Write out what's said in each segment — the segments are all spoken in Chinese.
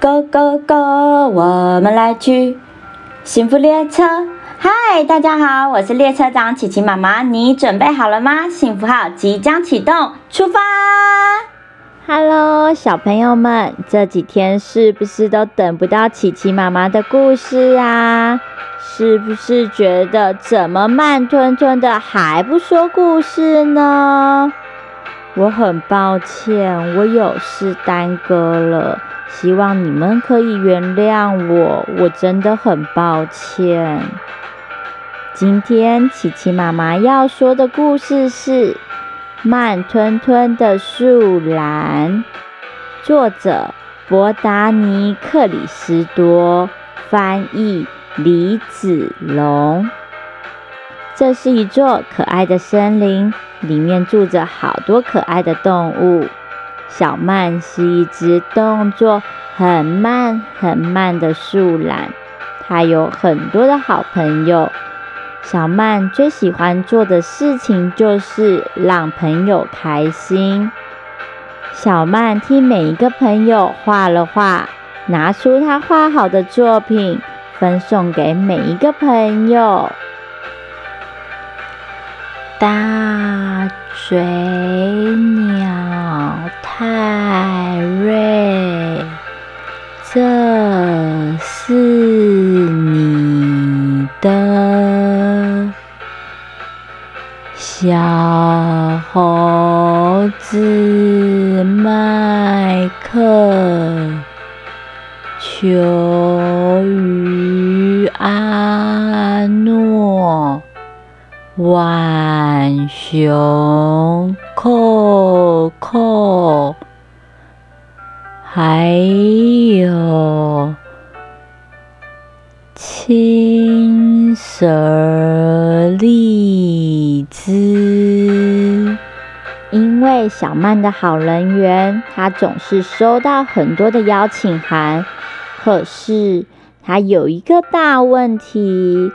Go Go Go，我们来去幸福列车。嗨，大家好，我是列车长琪琪妈妈，你准备好了吗？幸福号即将启动，出发！Hello，小朋友们，这几天是不是都等不到琪琪妈妈的故事啊？是不是觉得怎么慢吞吞的还不说故事呢？我很抱歉，我有事耽搁了，希望你们可以原谅我，我真的很抱歉。今天琪琪妈妈要说的故事是《慢吞吞的树懒》，作者博达尼克里斯多，翻译李子龙。这是一座可爱的森林，里面住着好多可爱的动物。小曼是一只动作很慢很慢的树懒，它有很多的好朋友。小曼最喜欢做的事情就是让朋友开心。小曼替每一个朋友画了画，拿出她画好的作品，分送给每一个朋友。大嘴鸟泰瑞，这是你的。小猴子麦克，球鱼阿诺，浣熊扣扣，还有青蛇荔枝。因为小曼的好人缘，她总是收到很多的邀请函。可是她有一个大问题：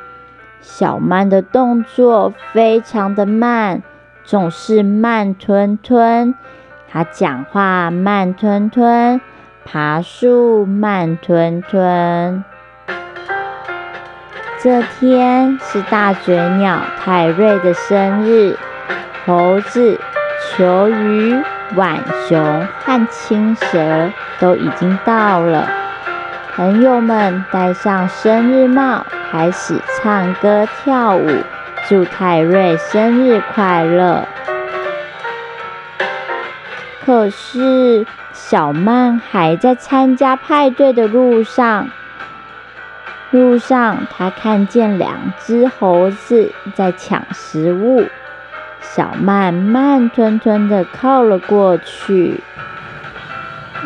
小曼的动作非常的慢，总是慢吞吞。她讲话慢吞吞，爬树慢吞吞。这天是大嘴鸟泰瑞的生日，猴子、球鱼、浣熊和青蛇都已经到了。朋友们戴上生日帽，开始唱歌跳舞，祝泰瑞生日快乐。可是小曼还在参加派对的路上。路上，她看见两只猴子在抢食物。小曼慢吞吞地靠了过去，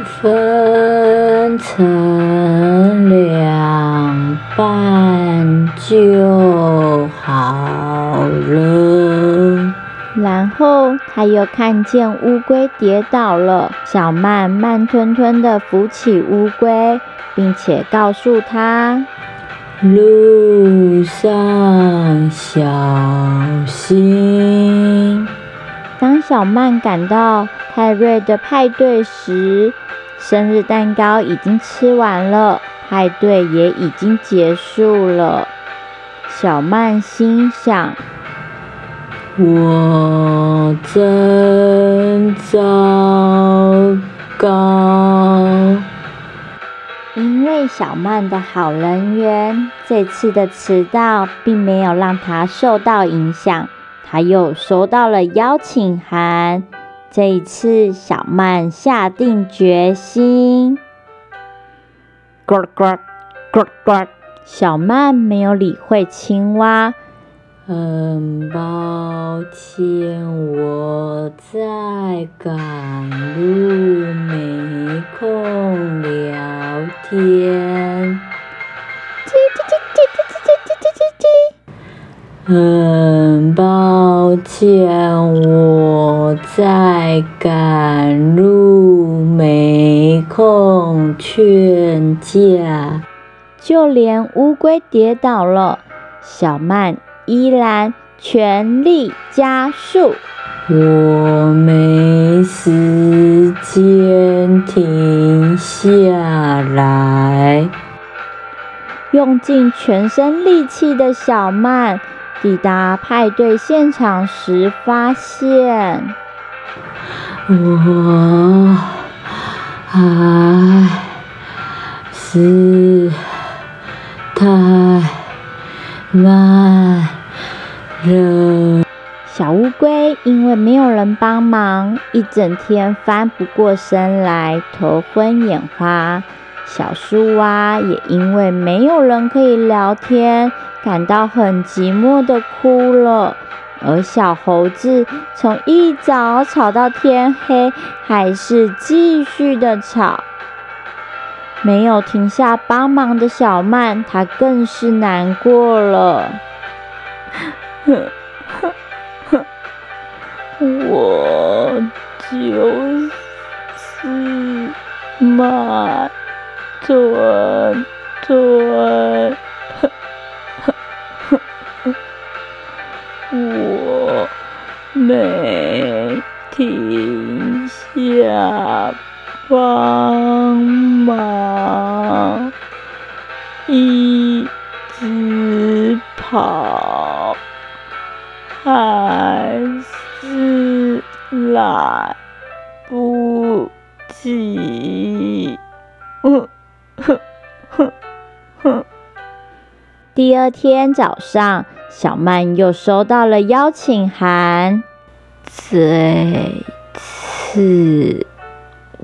分成两半就好了。然后他又看见乌龟跌倒了，小曼慢吞吞地扶起乌龟，并且告诉他。路上小心。当小曼赶到泰瑞的派对时，生日蛋糕已经吃完了，派对也已经结束了。小曼心想：“我真糟糕。”因为小曼的好人缘，这次的迟到并没有让她受到影响，她又收到了邀请函。这一次，小曼下定决心。呱呱呱呱，小曼没有理会青蛙。很抱歉，我在赶路，很抱歉，我在赶路，没空劝架。就连乌龟跌倒了，小曼。依然全力加速，我没时间停下来。用尽全身力气的小曼抵达派对现场时，发现我还是太慢了。小乌龟因为没有人帮忙，一整天翻不过身来，头昏眼花。小树蛙也因为没有人可以聊天，感到很寂寞的哭了。而小猴子从一早吵到天黑，还是继续的吵，没有停下帮忙的小曼，她更是难过了。我就是慢吞吞，我没停下帮忙，一直跑，第二天早上，小曼又收到了邀请函。这次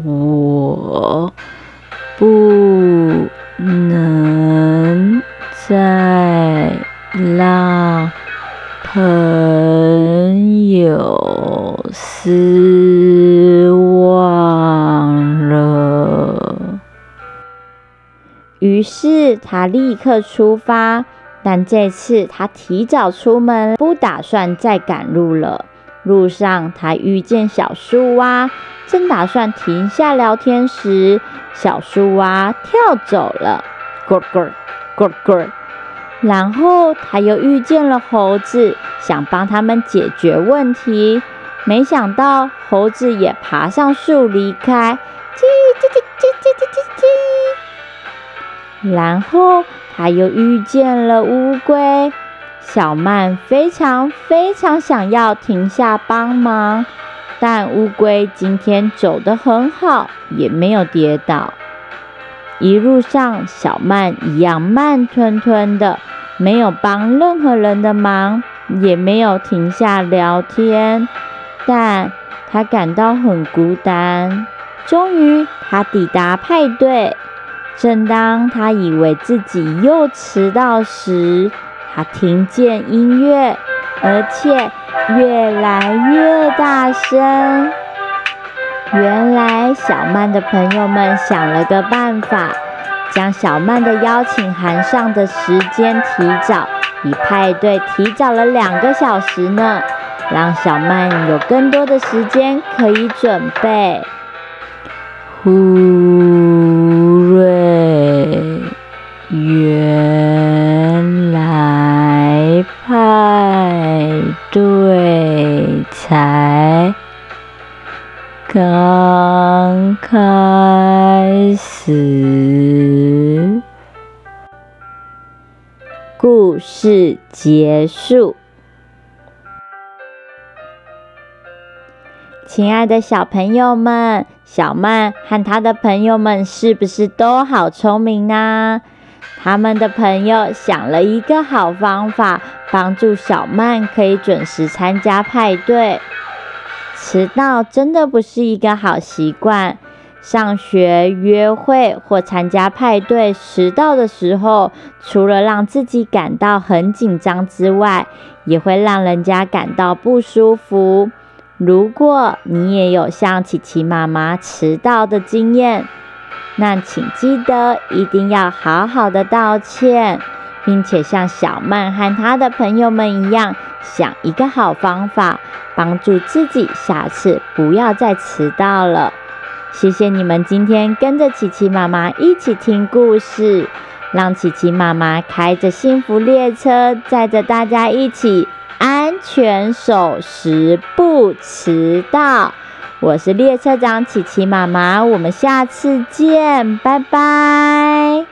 我不能再让朋友失望于是他立刻出发，但这次他提早出门，不打算再赶路了。路上他遇见小树蛙，正打算停下聊天时，小树蛙跳走了，咕咕咕咕。然后他又遇见了猴子，想帮他们解决问题，没想到猴子也爬上树离开，叽叽叽叽叽叽叽。然后他又遇见了乌龟，小曼非常非常想要停下帮忙，但乌龟今天走得很好，也没有跌倒。一路上，小曼一样慢吞吞的，没有帮任何人的忙，也没有停下聊天，但她感到很孤单。终于，她抵达派对。正当他以为自己又迟到时，他听见音乐，而且越来越大声。原来小曼的朋友们想了个办法，将小曼的邀请函上的时间提早，比派对提早了两个小时呢，让小曼有更多的时间可以准备。呼故事结束。亲爱的小朋友们，小曼和他的朋友们是不是都好聪明呢？他们的朋友想了一个好方法，帮助小曼可以准时参加派对。迟到真的不是一个好习惯。上学、约会或参加派对迟到的时候，除了让自己感到很紧张之外，也会让人家感到不舒服。如果你也有像琪琪妈妈迟到的经验，那请记得一定要好好的道歉，并且像小曼和她的朋友们一样，想一个好方法，帮助自己下次不要再迟到了。谢谢你们今天跟着琪琪妈妈一起听故事，让琪琪妈妈开着幸福列车，载着大家一起安。全守时，不迟到。我是列车长琪琪妈妈，我们下次见，拜拜。